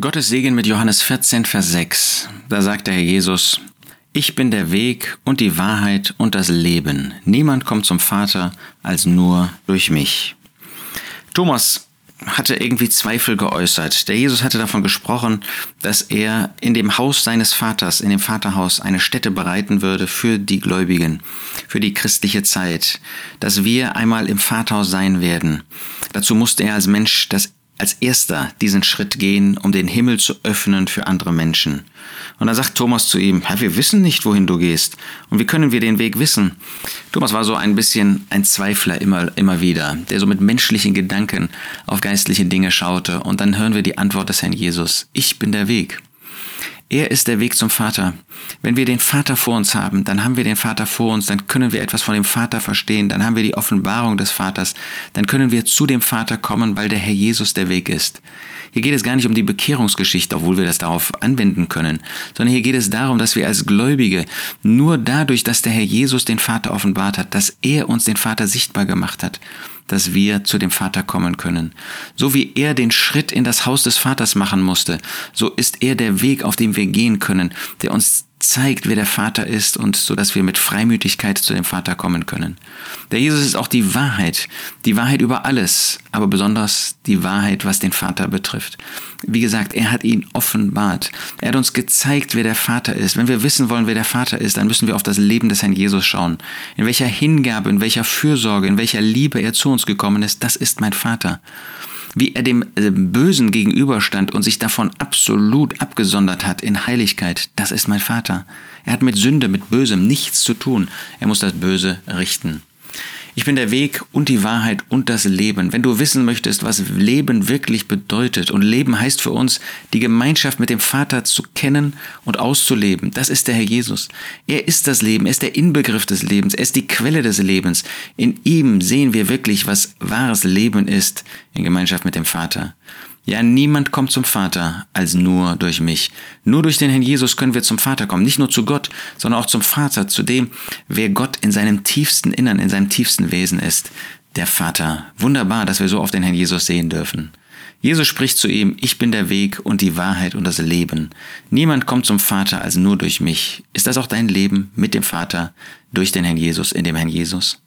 Gottes Segen mit Johannes 14, Vers 6. Da sagt der Herr Jesus, ich bin der Weg und die Wahrheit und das Leben. Niemand kommt zum Vater als nur durch mich. Thomas hatte irgendwie Zweifel geäußert. Der Jesus hatte davon gesprochen, dass er in dem Haus seines Vaters, in dem Vaterhaus, eine Stätte bereiten würde für die Gläubigen, für die christliche Zeit, dass wir einmal im Vaterhaus sein werden. Dazu musste er als Mensch das als erster diesen Schritt gehen, um den Himmel zu öffnen für andere Menschen. Und dann sagt Thomas zu ihm, Herr, wir wissen nicht, wohin du gehst. Und wie können wir den Weg wissen? Thomas war so ein bisschen ein Zweifler immer, immer wieder, der so mit menschlichen Gedanken auf geistliche Dinge schaute. Und dann hören wir die Antwort des Herrn Jesus, ich bin der Weg. Er ist der Weg zum Vater. Wenn wir den Vater vor uns haben, dann haben wir den Vater vor uns, dann können wir etwas von dem Vater verstehen, dann haben wir die Offenbarung des Vaters, dann können wir zu dem Vater kommen, weil der Herr Jesus der Weg ist. Hier geht es gar nicht um die Bekehrungsgeschichte, obwohl wir das darauf anwenden können, sondern hier geht es darum, dass wir als Gläubige nur dadurch, dass der Herr Jesus den Vater offenbart hat, dass er uns den Vater sichtbar gemacht hat, dass wir zu dem Vater kommen können. So wie er den Schritt in das Haus des Vaters machen musste, so ist er der Weg, auf dem wir gehen können, der uns zeigt, wer der Vater ist und so, dass wir mit Freimütigkeit zu dem Vater kommen können. Der Jesus ist auch die Wahrheit, die Wahrheit über alles, aber besonders die Wahrheit, was den Vater betrifft. Wie gesagt, er hat ihn offenbart. Er hat uns gezeigt, wer der Vater ist. Wenn wir wissen wollen, wer der Vater ist, dann müssen wir auf das Leben des Herrn Jesus schauen. In welcher Hingabe, in welcher Fürsorge, in welcher Liebe er zu uns gekommen ist, das ist mein Vater wie er dem äh, Bösen gegenüberstand und sich davon absolut abgesondert hat in Heiligkeit, das ist mein Vater. Er hat mit Sünde, mit Bösem nichts zu tun. Er muss das Böse richten. Ich bin der Weg und die Wahrheit und das Leben. Wenn du wissen möchtest, was Leben wirklich bedeutet, und Leben heißt für uns, die Gemeinschaft mit dem Vater zu kennen und auszuleben, das ist der Herr Jesus. Er ist das Leben, er ist der Inbegriff des Lebens, er ist die Quelle des Lebens. In ihm sehen wir wirklich, was wahres Leben ist in Gemeinschaft mit dem Vater. Ja, niemand kommt zum Vater als nur durch mich. Nur durch den Herrn Jesus können wir zum Vater kommen. Nicht nur zu Gott, sondern auch zum Vater, zu dem, wer Gott in seinem tiefsten Innern, in seinem tiefsten Wesen ist. Der Vater. Wunderbar, dass wir so auf den Herrn Jesus sehen dürfen. Jesus spricht zu ihm, ich bin der Weg und die Wahrheit und das Leben. Niemand kommt zum Vater als nur durch mich. Ist das auch dein Leben mit dem Vater durch den Herrn Jesus, in dem Herrn Jesus?